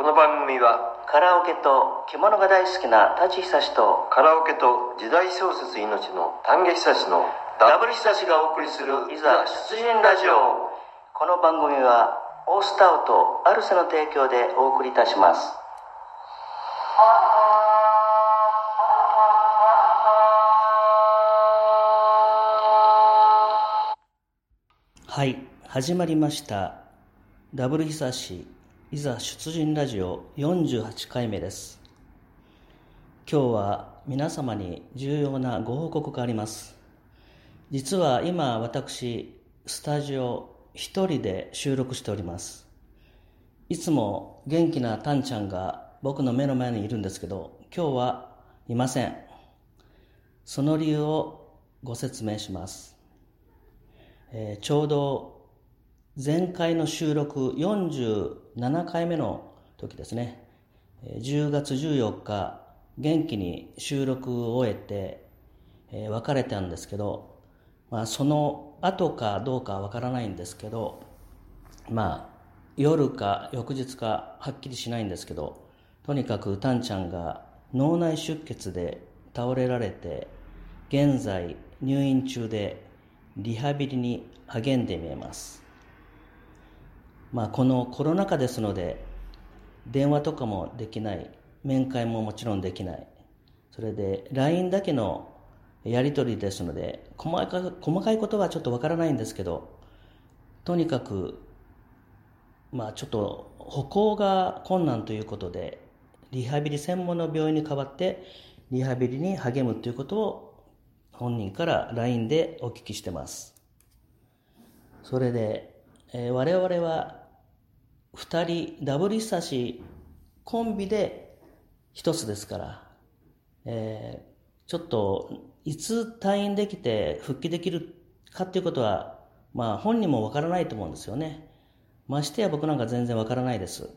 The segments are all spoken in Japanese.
この番組はカラオケと着物が大好きな舘久志とカラオケと時代小説命の丹下久志のダブル久志がお送りするいざ出陣ラジオ。この番組はオースタウトアルセの提供でお送りいたします。はい始まりました。ダブル久しいざ出陣ラジオ48回目です。今日は皆様に重要なご報告があります。実は今私スタジオ一人で収録しております。いつも元気なタンちゃんが僕の目の前にいるんですけど今日はいません。その理由をご説明します、えーちょうど前回の収録7回目の時ですね。10月14日元気に収録を終えて、え別れたんですけど、まあ、その後かどうかは分からないんですけどまあ夜か翌日かはっきりしないんですけどとにかくタンちゃんが脳内出血で倒れられて現在入院中でリハビリに励んでみえます。まあこのコロナ禍ですので電話とかもできない。面会ももちろんできない。それで LINE だけのやり取りですので細かい細かいことはちょっとわからないんですけどとにかくまあちょっと歩行が困難ということでリハビリ専門の病院に代わってリハビリに励むということを本人から LINE でお聞きしてます。それで、えー我々は2人ダブル久しコンビで一つですから、えーちょっといつ退院できて復帰できるかっていうことは、まあ本人もわからないと思うんですよね。ましてや僕なんか全然わからないです。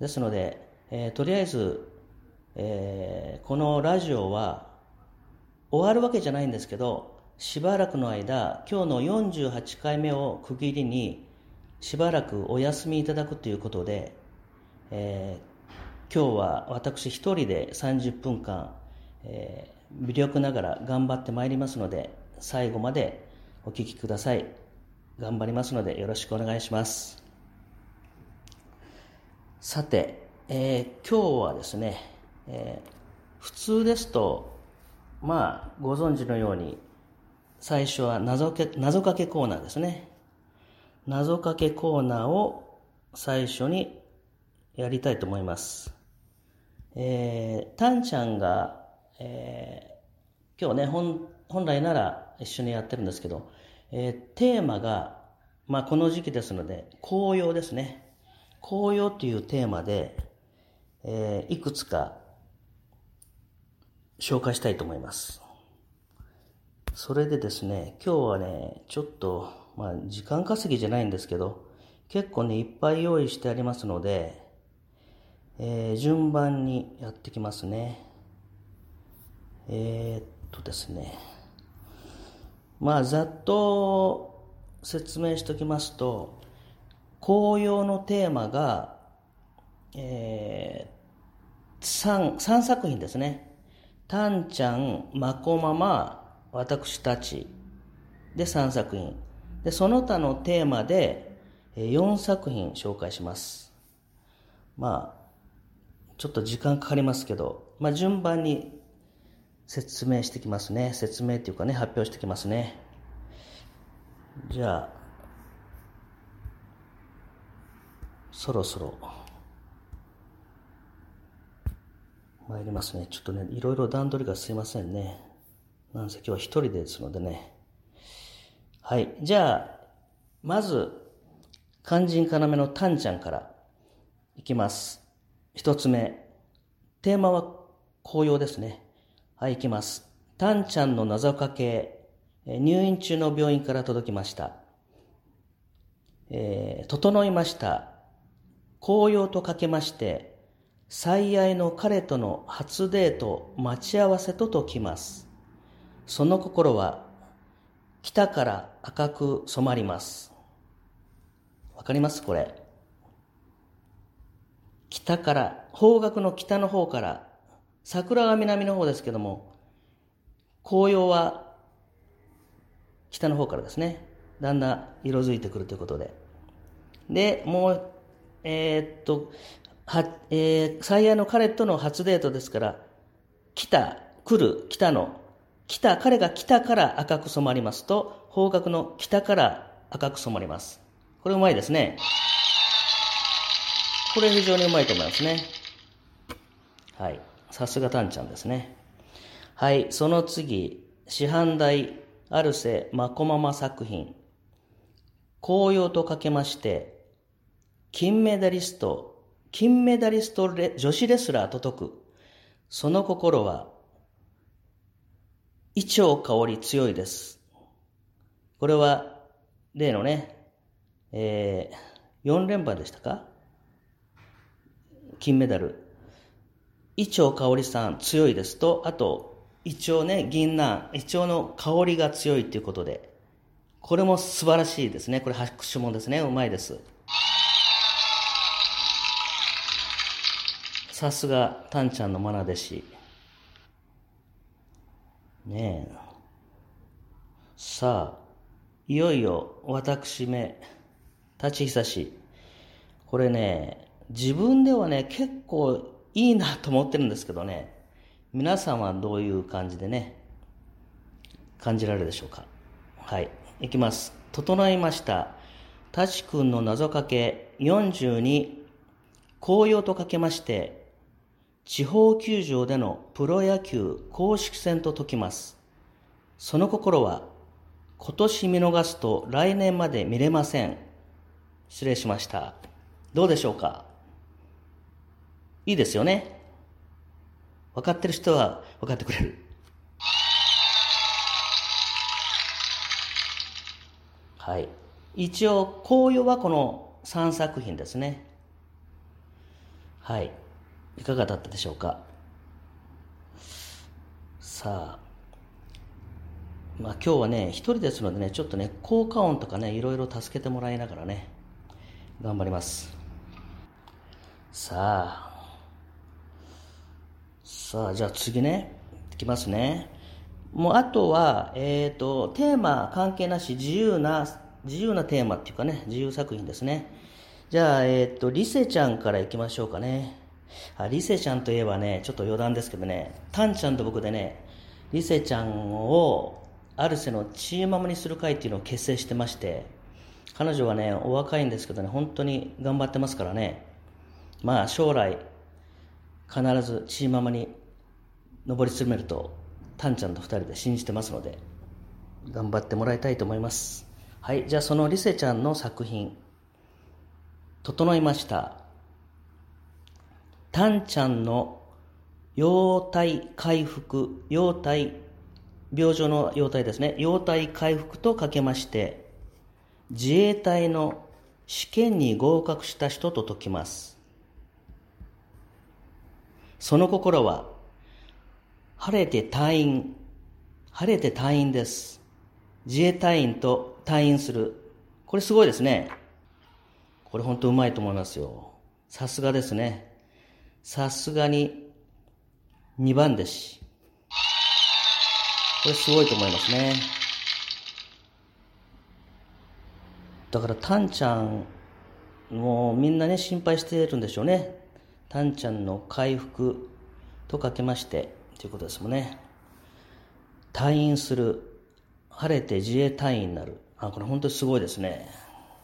ですので、えーとりあえず、えーこのラジオは終わるわけじゃないんですけど、しばらくの間、今日の48回目を区切りに、しばらくお休みいただくということで、えー今日は私一人で30分間、えー微力ながら頑張ってまいりますので、最後までお聞きください。頑張りますのでよろしくお願いします。さて、えー今日はですね、えー普通ですと、まあ、ご存知のように、最初は謎け謎かけコーナーですね。謎かけコーナーを最初にやりたいと思います。えー、タンちゃんが、えー今日ね本、本来なら一緒にやってるんですけど、えーテーマが、まあ、この時期ですので、紅葉ですね。紅葉というテーマで、えーいくつか紹介したいと思います。それでですね、今日はね、ちょっと、まあ、時間稼ぎじゃないんですけど、結構ね、いっぱい用意してありますので、えー順番にやってきますね。えーっとですね。まあ、ざっと説明しておきますと、紅葉のテーマが、えー、3, 3作品ですね。タンちゃん、マコママ、私たち。で、3作品。で、その他のテーマで、4作品紹介します。まあ、ちょっと時間かかりますけど、まあ、順番に説明してきますね。説明っていうかね、発表してきますね。じゃあ、そろそろ、参りますね。ちょっとね、いろいろ段取りがすいませんね。なんせ今日は一人ですのでね。はい。じゃあ、まず、肝心要のタンちゃんからいきます。一つ目。テーマは紅葉ですね。はい、いきます。タンちゃんの謎かけ、入院中の病院から届きました。えー整いました。紅葉とかけまして、最愛の彼との初デート待ち合わせと解きます。その心は北から赤く染まります。わかります？これ。北から、方角の北の方から、桜が南の方ですけども、紅葉は北の方からですね、だんだん色づいてくるということで。で、もう、えー、っと、は、えー、最愛の彼との初デートですから、北、来る、北の、北、彼が北から赤く染まりますと、方角の北から赤く染まります。これうまいですね。これ非常にうまいと思いますね。はい。さすがタンちゃんですね。はい。その次、師範代アルセ・マコママ作品。紅葉とかけまして、金メダリスト、金メダリスト女子レスラーと解く。その心は、胃腸香り強いです。これは、例のね、えー、4連覇でしたか？金メダル。胃腸香りさん強いですと、あと、胃腸ね、銀杏、胃腸の香りが強いということで、これも素晴らしいですね。これ拍手もですね、うまいです。さすが、タンちゃんの愛弟子。ねえ。さあ、いよいよ私め、立ち久し。これね、自分ではね、結構いいなと思ってるんですけどね、皆さんはどういう感じでね、感じられるでしょうか。はい。いきます。整いました。舘くんの謎かけ42、紅葉とかけまして、地方球場でのプロ野球公式戦と解きます。その心は、今年見逃すと来年まで見れません。失礼しました。どうでしょうか？いいですよね？分かってる人は分かってくれる。はい。一応、紅葉はこの3作品ですね。はい。いかがだったでしょうか？さあ、まあ今日はね、一人ですのでね、ちょっとね、効果音とかね、いろいろ助けてもらいながらね、頑張ります。さあ、さあ、じゃあ次ね、いきますね。もうあとは、えっ、ー、と、テーマ関係なし、自由な、自由なテーマっていうかね、自由作品ですね。じゃあ、えっ、ー、と、リセちゃんからいきましょうかね。あ、リセちゃんといえばね、ちょっと余談ですけどね、タンちゃんと僕でね、リセちゃんを、アルセのチーママにする会っていうのを結成してまして、彼女はね、お若いんですけどね、本当に頑張ってますからね。まあ、将来、必ずチーママに上り詰めると、タンちゃんと二人で信じてますので、頑張ってもらいたいと思います。はい、じゃあそのリセちゃんの作品、整いました。タンちゃんの容体回復、容体、病状の容体ですね、容体回復とかけまして、自衛隊の試験に合格した人と解きます。その心は、晴れて隊員、晴れて隊員です。自衛隊員と隊員する。これすごいですね。これ本当うまいと思いますよ。さすがですね。さすがに2番弟子。これすごいと思いますね。だからタンちゃん、もうみんなね心配してるんでしょうね。タンちゃんの回復とかけまして、ということですもんね。退院する。晴れて自衛隊員になる。あ、これ本当にすごいですね。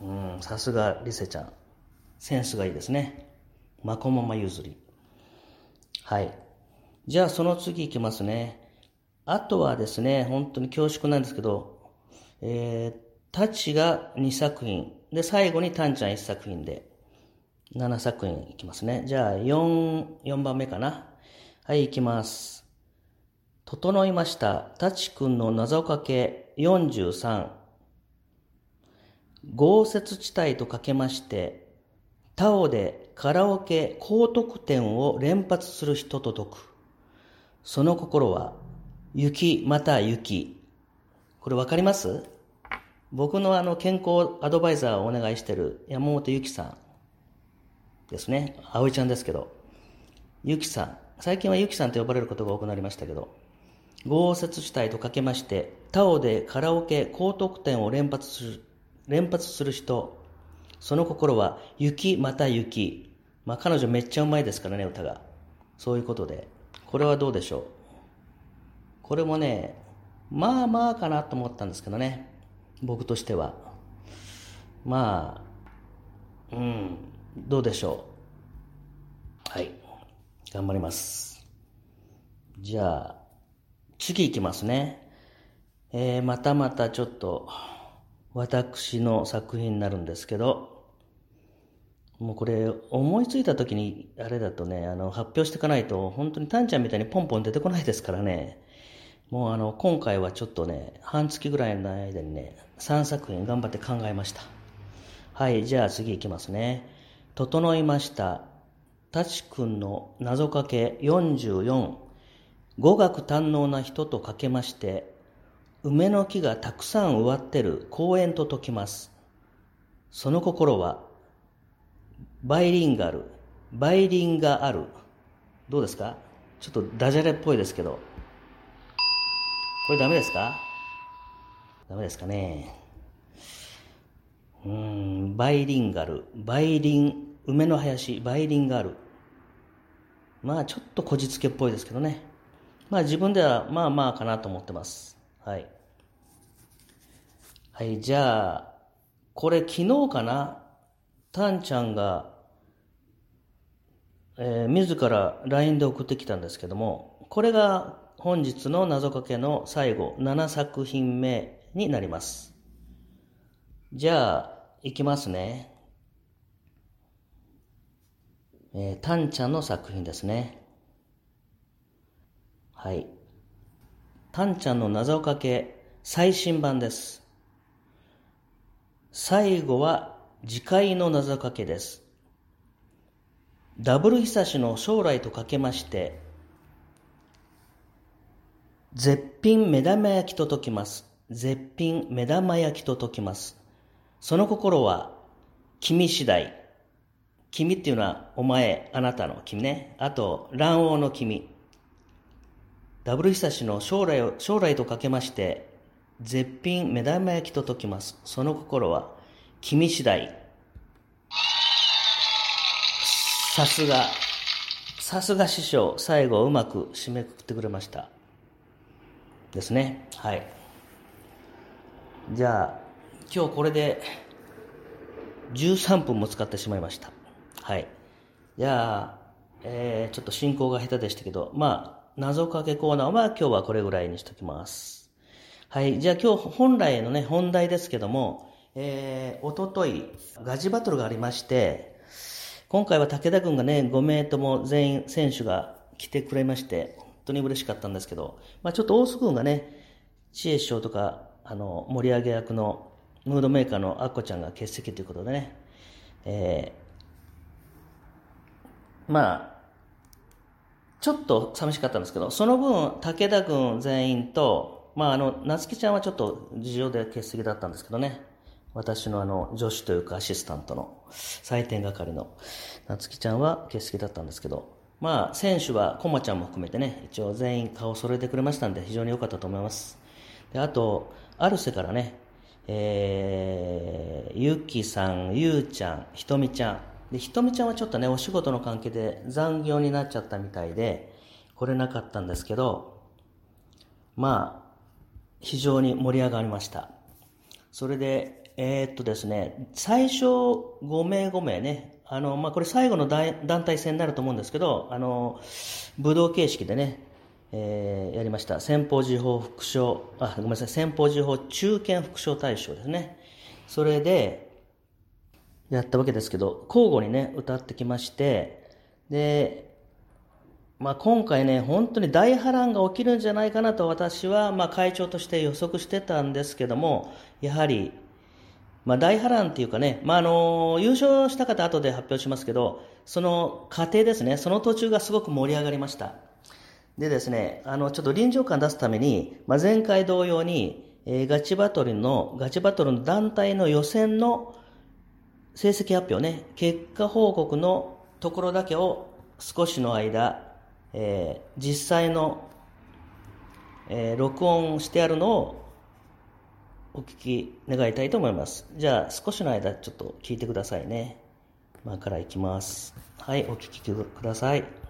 うん、さすがリセちゃん。センスがいいですね。まこまま譲り。はい。じゃあその次いきますね。あとはですね、本当に恐縮なんですけど、えー、タチが2作品。で、最後にタンちゃん1作品で、7作品いきますね。じゃあ4、4番目かな。はい、いきます。整いました。タチ君の謎かけ43。豪雪地帯とかけまして、タオでカラオケ高得点を連発する人と解く。その心は、雪また雪。これわかります？僕のあの健康アドバイザーをお願いしている山本ゆきさん。ですね。葵ちゃんですけど。ゆきさん。最近はゆきさんと呼ばれることが多くなりましたけど。豪雪地帯とかけまして、タオでカラオケ高得点を連発する、連発する人。その心は、雪また雪。まあ彼女めっちゃうまいですからね、歌が。そういうことで。これはどうでしょう？これもね、まあまあかなと思ったんですけどね。僕としては。まあ、うん、どうでしょう？はい。頑張ります。じゃあ、次行きますね。えー、またまたちょっと、私の作品になるんですけど、もうこれ、思いついた時に、あれだとね、あの、発表していかないと、本当にタンちゃんみたいにポンポン出てこないですからね。もうあの、今回はちょっとね、半月ぐらいの間にね、3作品頑張って考えました。はい、じゃあ次いきますね。整いました。舘くんの謎かけ44。語学堪能な人とかけまして、梅の木がたくさん植わってる公園と解きます。その心は、バイリンガル、バイリンガある。どうですか？ちょっとダジャレっぽいですけど。これダメですか？ダメですかね？うん、バイリンガル、バイリン、梅の林、バイリンガル。まあちょっとこじつけっぽいですけどね。まあ自分ではまあまあかなと思ってます。はい。はい、じゃあ、これ昨日かな？タンちゃんが、えー、自ら LINE で送ってきたんですけども、これが本日の謎かけの最後、7作品目になります。じゃあ、いきますね。えー、タンちゃんの作品ですね。はい。タンちゃんの謎かけ最新版です。最後は次回の謎かけです。ダブル久しの将来とかけまして、絶品目玉焼きと解きます。絶品目玉焼きと解きます。その心は、君次第。君っていうのは、お前、あなたの君ね。あと、卵黄の君。ダブル久しの将来を、将来とかけまして、絶品目玉焼きと解きます。その心は、君次第。さすが、さすが師匠、最後うまく締めくくってくれました。ですね。はい。じゃあ、今日これで13分も使ってしまいました。はい。じゃあ、えー、ちょっと進行が下手でしたけど、まあ、謎かけコーナーは今日はこれぐらいにしときます。はい。じゃあ今日本来のね、本題ですけども、えー、おととい、ガジバトルがありまして、今回は武田軍がね、5名とも全員選手が来てくれまして、本当に嬉しかったんですけど、まあちょっと大須軍がね、知恵師匠とか、あの、盛り上げ役のムードメーカーのアッコちゃんが欠席ということでね、えー、まあ、ちょっと寂しかったんですけど、その分、武田軍全員と、まあ、あの、夏希ちゃんはちょっと事情で欠席だったんですけどね、私のあの、助手というかアシスタントの採点係の夏希ちゃんは欠席だったんですけど、まあ、選手はコマちゃんも含めてね、一応全員顔揃えてくれましたんで、非常に良かったと思います。で、あと、アルセからね、えー、ゆきさん、ゆうちゃん、ひとみちゃん。で、ひとみちゃんはちょっとね、お仕事の関係で残業になっちゃったみたいで、来れなかったんですけど、まあ、非常に盛り上がりました。それで、えー、っとですね、最初5名5名ね、あの、まあ、これ最後の団体戦になると思うんですけど、あの、武道形式でね、えー、やりました。先方時報副賞、あ、ごめんなさい、先方時報中堅副賞大賞ですね。それで、やったわけですけど、交互にね、歌ってきまして、で、まあ今回ね、本当に大波乱が起きるんじゃないかなと私は、まあ会長として予測してたんですけども、やはり、まあ大波乱っていうかね、まああの、優勝した方後で発表しますけど、その過程ですね、その途中がすごく盛り上がりました。でですね、あの、ちょっと臨場感出すために、まあ、前回同様に、えー、ガチバトルの、ガチバトルの団体の予選の成績発表ね、結果報告のところだけを少しの間、えー、実際の、えー、録音してあるのをお聞き願いたいと思います。じゃあ少しの間ちょっと聞いてくださいね。今からいきます。はい、お聞きください。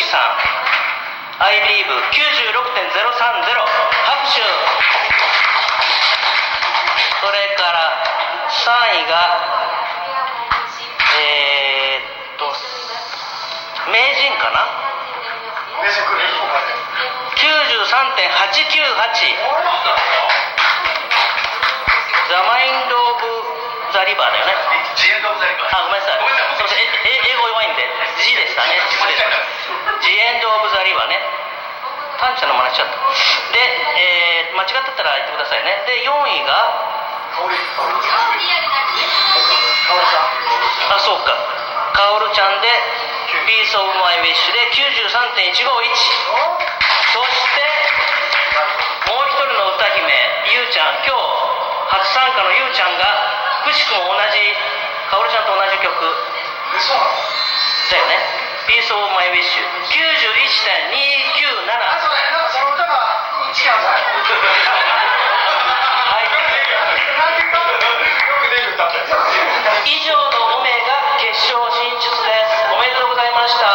さん I believe 96.030拍手それから3位がえー、っと名人かな93.898ザ・マインド・オブ・ザ・リバーだよねあごめんなさい。すみません英語弱いんで。G でしたね。失礼しました。ジエンド・オブ・ザ・リバーね。短茶の真似しちゃった。で、えー、間違ってたら言ってくださいね。で4位があそうか。カオルちゃんで「ピース・オブ・マイ・ウィッシュ」で93.151そしてもう一人の歌姫ゆうちゃん。今日初参加のゆうちゃんがくしくも同じカオルちゃんと同じ曲。だよね。ピース・オブ・マイ・ウィッシュ。91.297その歌が違う以上の5名が決勝進出です。おめでとうございました。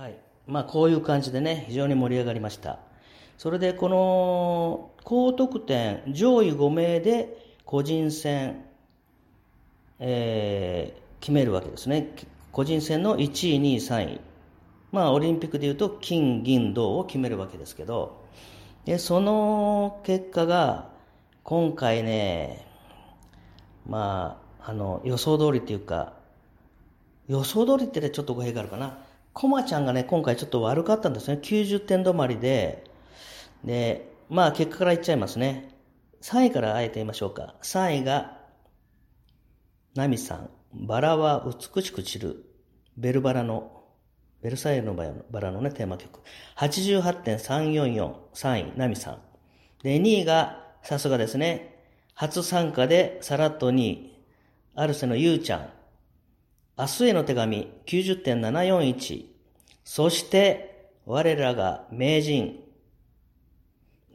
はい。まあこういう感じでね非常に盛り上がりましたそれでこの高得点上位5名で個人戦えー、決めるわけですね。個人戦の1位、2位、3位。まあ、オリンピックでいうと金、銀、銅を決めるわけですけど、で、その結果が、今回ね、まあ、あの、予想通りっていうか、予想通りってちょっと語弊があるかな。コマちゃんがね、今回ちょっと悪かったんですね。90点止まりで、で、まあ結果から言っちゃいますね。3位からあえて言いましょうか。3位がナミさん、バラは美しく散る、ベルバラの、ベルサイユのバラのね、テーマ曲。88.344、3位、ナミさん。で、2位が、さすがですね、初参加でさらっと2位、アルセのゆうちゃん。明日への手紙、90.741。そして、我らが名人、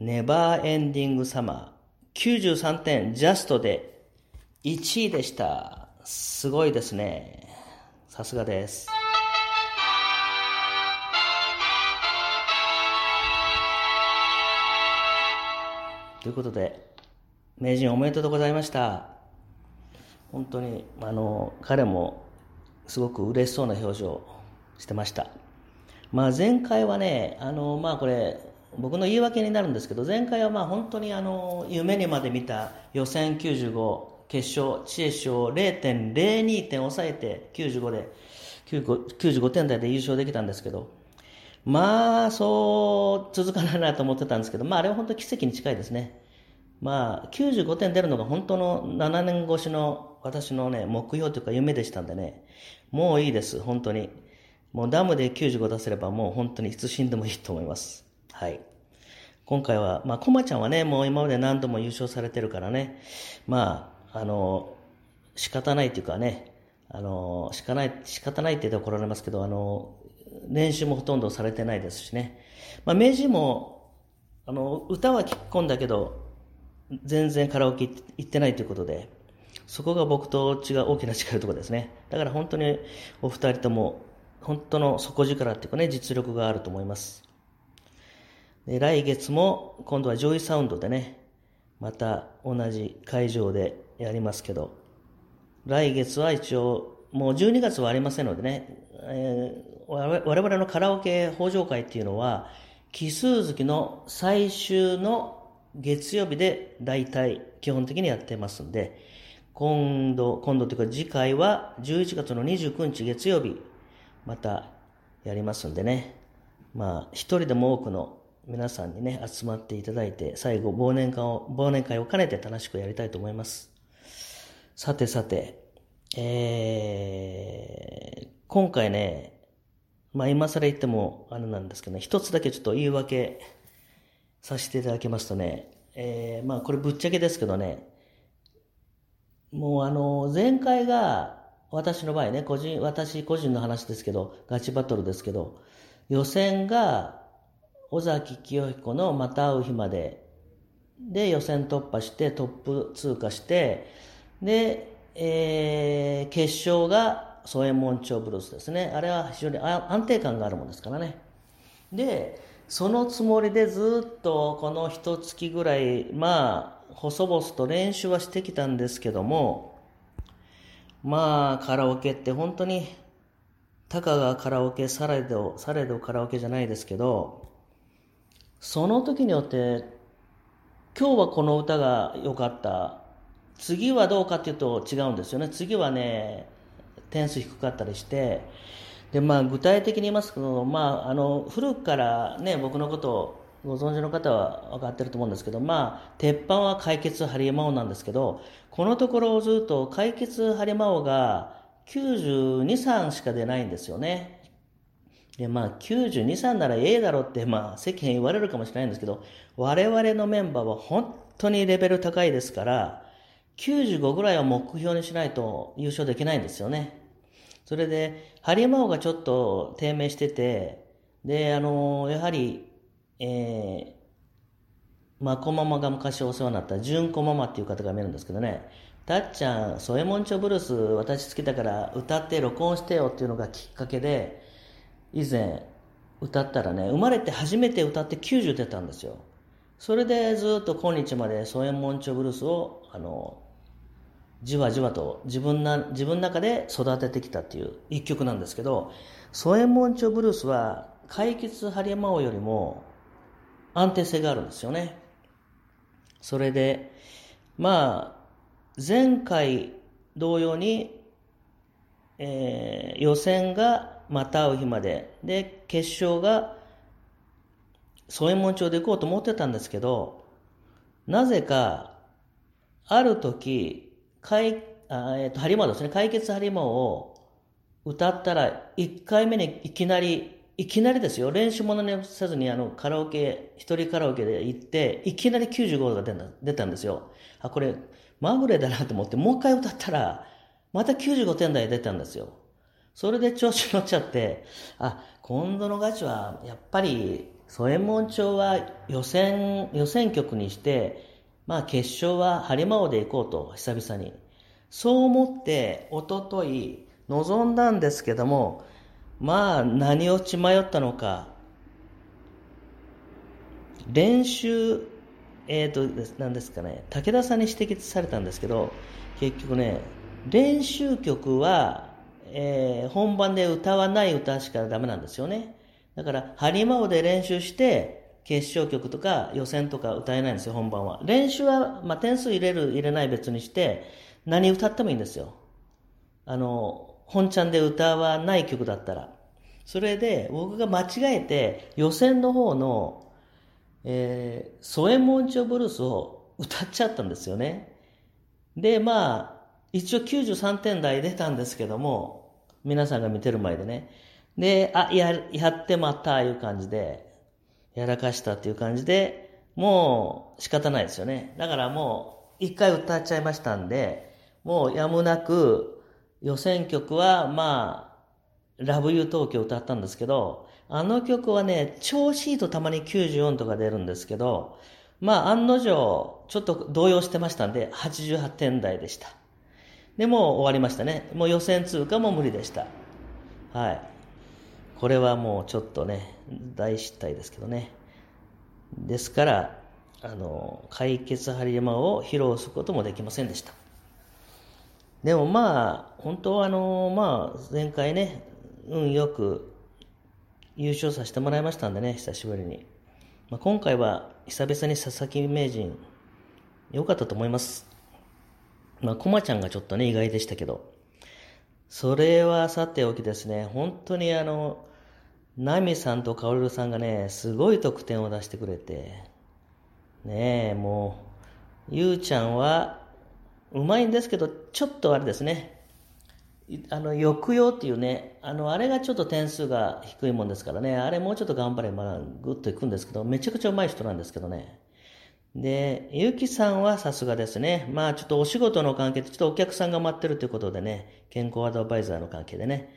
ネバーエンディングサマー、93点ジャストで1位でした。すごいですね。さすがです。ということで、名人おめでとうございました。本当に、あの、彼もすごく嬉しそうな表情してました。まあ前回はね、あの、まあこれ、僕の言い訳になるんですけど、前回はまあ本当にあの、夢にまで見た予選95、決勝、知恵賞0.02点抑えて95で、95点台で優勝できたんですけど、まあ、そう続かないなと思ってたんですけど、まあ、あれは本当奇跡に近いですね。まあ、95点出るのが本当の7年越しの私のね、目標というか夢でしたんでね、もういいです、本当に。もうダムで95出せればもう本当にいつ死んでもいいと思います。はい。今回は、まあ、コマちゃんはね、もう今まで何度も優勝されてるからね、まあ、あの、仕方ないというかね、あの、仕方ない、仕方ないって言って怒られますけど、あの、練習もほとんどされてないですしね。まあ、明治も、あの、歌は聞き込んだけど、全然カラオケ行ってないということで、そこが僕と違う大きな違うところですね。だから本当にお二人とも、本当の底力っていうかね、実力があると思います。で来月も今度はジョイサウンドでね、また同じ会場でやりますけど、来月は一応、もう12月はありませんのでね、えー、我々のカラオケ法上会っていうのは、奇数月の最終の月曜日で大体基本的にやってますんで、今度、今度というか次回は11月の29日月曜日、またやりますんでね。まあ、一人でも多くの皆さんにね、集まっていただいて、最後、忘年会を、忘年会を兼ねて楽しくやりたいと思います。さてさて、えー、今回ね、まあ今更言ってもあれなんですけどね、一つだけちょっと言い訳させていただきますとね、えー、まあこれぶっちゃけですけどね、もうあの、前回が、私の場合ね、個人、私個人の話ですけど、ガチバトルですけど、予選が、尾崎清彦のまた会う日まで、で、予選突破して、トップ通過して、で、えー、決勝が、添右衛門町ブルースですね。あれは非常に安定感があるもんですからね。で、そのつもりでずっとこの一月ぐらい、まあ、細々と練習はしてきたんですけども、まあ、カラオケって本当に、たかがカラオケ、されど、されどカラオケじゃないですけど、その時によって、今日はこの歌が良かった。次はどうかっていうと違うんですよね。次はね、点数低かったりして、で、まあ具体的に言いますけど、まあ、あの、古くからね、僕のことをご存知の方は分かってると思うんですけど、まあ、鉄板は解決ハリマオなんですけど、このところをずっと解決ハリマオが92、3しか出ないんですよね。で、まあ、92、3ならええだろって、まあ、世間言われるかもしれないんですけど、我々のメンバーは本当にレベル高いですから、95ぐらいは目標にしないと優勝できないんですよね。それで、ハリマオがちょっと低迷してて、で、あの、やはり、えー、まこママが昔お世話になった純子ママっていう方が見るんですけどね、たっちゃん、添右衛門町ブルース私好きだから歌って録音してよっていうのがきっかけで、以前歌ったらね、生まれて初めて歌って90出たんですよ。それでずっと今日まで添右衛門町ブルースを、あの、じわじわと自分な、自分の中で育ててきたっていう一曲なんですけど、添右衛門町ブルースは解決ハリマオよりも安定性があるんですよね。それで、まあ、前回同様に、えー、予選がまた会う日まで、で、決勝が添右衛門町で行こうと思ってたんですけど、なぜか、ある時、解、あえっ、ー、と、ハリマですね、解決ハリマを歌ったら、1回目にいきなりいきなりですよ、練習ものにせずにあのカラオケ、一人カラオケで行って、いきなり95度が出た出たんですよ。あ、これ、まぐれだなと思って、もう一回歌ったら、また95点台出たんですよ。それで調子乗っちゃって、あ、今度のガチは、やっぱり、添右衛門町は予選、予選曲にして、まあ決勝は播磨尾で行こうと、久々に。そう思って、おととい、臨んだんですけども、まあ、何を血迷ったのか、練習、えっ、ー、と、なんですかね、武田さんに指摘されたんですけど、結局ね、練習曲は、えー、本番で歌わない歌しかダメなんですよね。だから、ハリマオで練習して、決勝曲とか予選とか歌えないんですよ、本番は。練習は、まあ、点数入れる、入れない別にして、何歌ってもいいんですよ。あの、本ちゃんで歌わない曲だったら。それで、僕が間違えて、予選の方の、えー、添右衛門町ブルースを歌っちゃったんですよね。で、まあ、一応93点台出たんですけども、皆さんが見てる前でね。で、あ、や、やってまた、いう感じで、やらかしたっていう感じで、もう仕方ないですよね。だからもう、一回歌っちゃいましたんで、もうやむなく、予選曲は、まあ、ラブユー東京歌ったんですけど、あの曲はね、調子いいとたまに94とか出るんですけど、まあ、案の定、ちょっと動揺してましたんで、88点台でした。で、も終わりましたね。もう予選通過も無理でした。はい。これはもうちょっとね、大失態ですけどね。ですから、あの、解決ハリマを披露することもできませんでした。でもまあ、本当はあの、まあ、前回ね、運よく優勝させてもらいましたんでね、久しぶりに。まあ、今回は久々に佐々木名人、良かったと思います。まあ、コマちゃんがちょっとね、意外でしたけど。それはさておきですね、本当にあの、ナミさんとカオルさんがね、すごい得点を出してくれて、ねえ、もう、ゆうちゃんは、うまいんですけど、ちょっとあれですね、あの、抑揚っていうね、あの、あれがちょっと点数が低いもんですからね、あれもうちょっと頑張ればぐっといくんですけど、めちゃくちゃうまい人なんですけどね。で、ゆきさんはさすがですね。まあちょっとお仕事の関係で、ちょっとお客さんが待ってるということでね、健康アドバイザーの関係でね、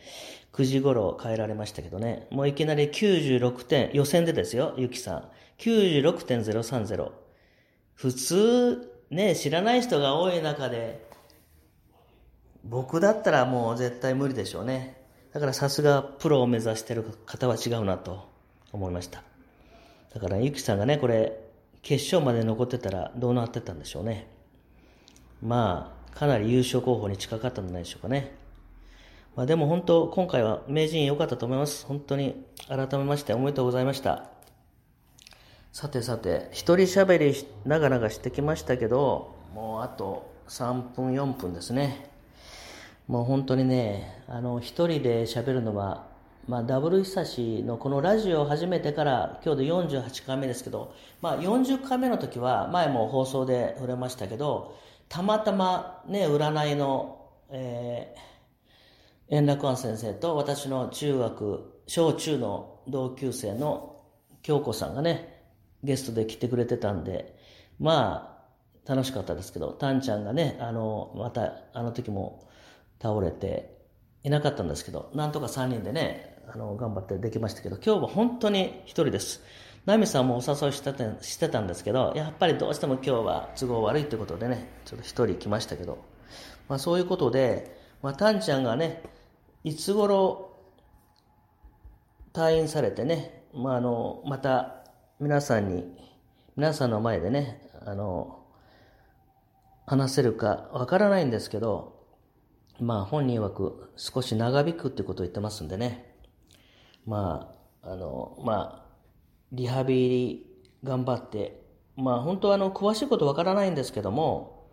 9時頃帰られましたけどね、もういきなり96点、予選でですよ、ゆきさん。96.030。普通、ね、知らない人が多い中で、僕だったらもう絶対無理でしょうね。だからさすがプロを目指してる方は違うなと思いました。だからゆきさんがね、これ、決勝まで残ってたらどうなってたんでしょうね。まあ、かなり優勝候補に近かったんじゃないでしょうかね。まあでも本当、今回は名人良かったと思います。本当に改めましておめでとうございました。さてさて、一人喋り長々してきましたけど、もうあと3分4分ですね。もう本当にね、あの、一人で喋るのは、まあ、ダブル久しのこのラジオを始めてから今日で48回目ですけど、まあ、40回目の時は前も放送で触れましたけどたまたまね占いの、えー、円楽庵先生と私の中学小中の同級生の京子さんがねゲストで来てくれてたんでまあ楽しかったですけどタンちゃんがねあのまたあの時も倒れていなかったんですけどなんとか3人でねあの、頑張ってできましたけど、今日は本当に一人です。ナミさんもお誘いしてたしてたんですけど、やっぱりどうしても今日は都合悪いということでね、ちょっと一人来ましたけど、まあそういうことで、まあタンちゃんがね、いつ頃退院されてね、まああの、また皆さんに、皆さんの前でね、あの、話せるかわからないんですけど、まあ本人曰く少し長引くってことを言ってますんでね、まあ、あの、まあ、リハビリ頑張って、まあ本当はあの、詳しいことわからないんですけども、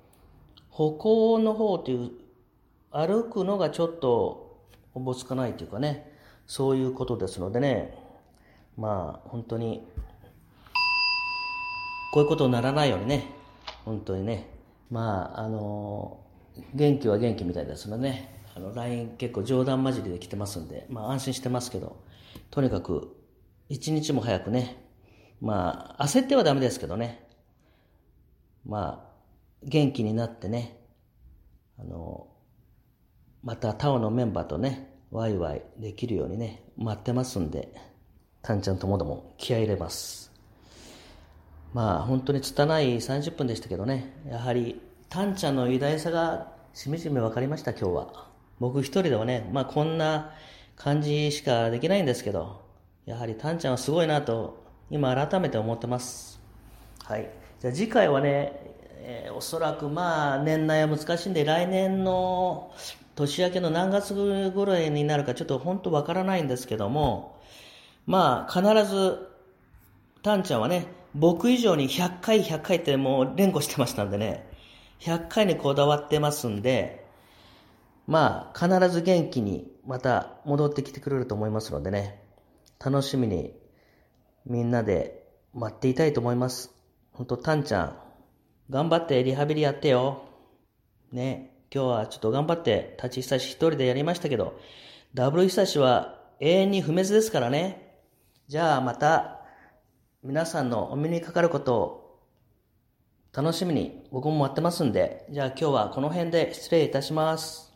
歩行の方という、歩くのがちょっとおぼつかないというかね、そういうことですのでね、まあ本当に、こういうことにならないようにね、本当にね、まああの、元気は元気みたいですのでね、あの LINE 結構冗談交じりで来てますんで、まあ安心してますけど、とにかく一日も早くね、まあ焦ってはダメですけどね、まあ元気になってね、あの、またタオのメンバーとね、ワイワイできるようにね、待ってますんで、タンちゃんともども気合入れます。まあ本当に拙い30分でしたけどね、やはりタンちゃんの偉大さがしみじみ分かりました今日は。僕一人ではね、まあこんな感じしかできないんですけど、やはりタンちゃんはすごいなと、今改めて思ってます。はい。じゃあ次回はね、えー、おそらくまあ年内は難しいんで、来年の年明けの何月ぐらいになるかちょっと本当わからないんですけども、まあ必ず、タンちゃんはね、僕以上に100回100回ってもう連呼してましたんでね、100回にこだわってますんで、まあ、必ず元気にまた戻ってきてくれると思いますのでね、楽しみにみんなで待っていたいと思います。ほんと、たんちゃん、頑張ってリハビリやってよ。ね、今日はちょっと頑張って立ち久し一人でやりましたけど、ダブル久しは永遠に不滅ですからね。じゃあまた皆さんのお目にかかることを楽しみに僕も待ってますんで、じゃあ今日はこの辺で失礼いたします。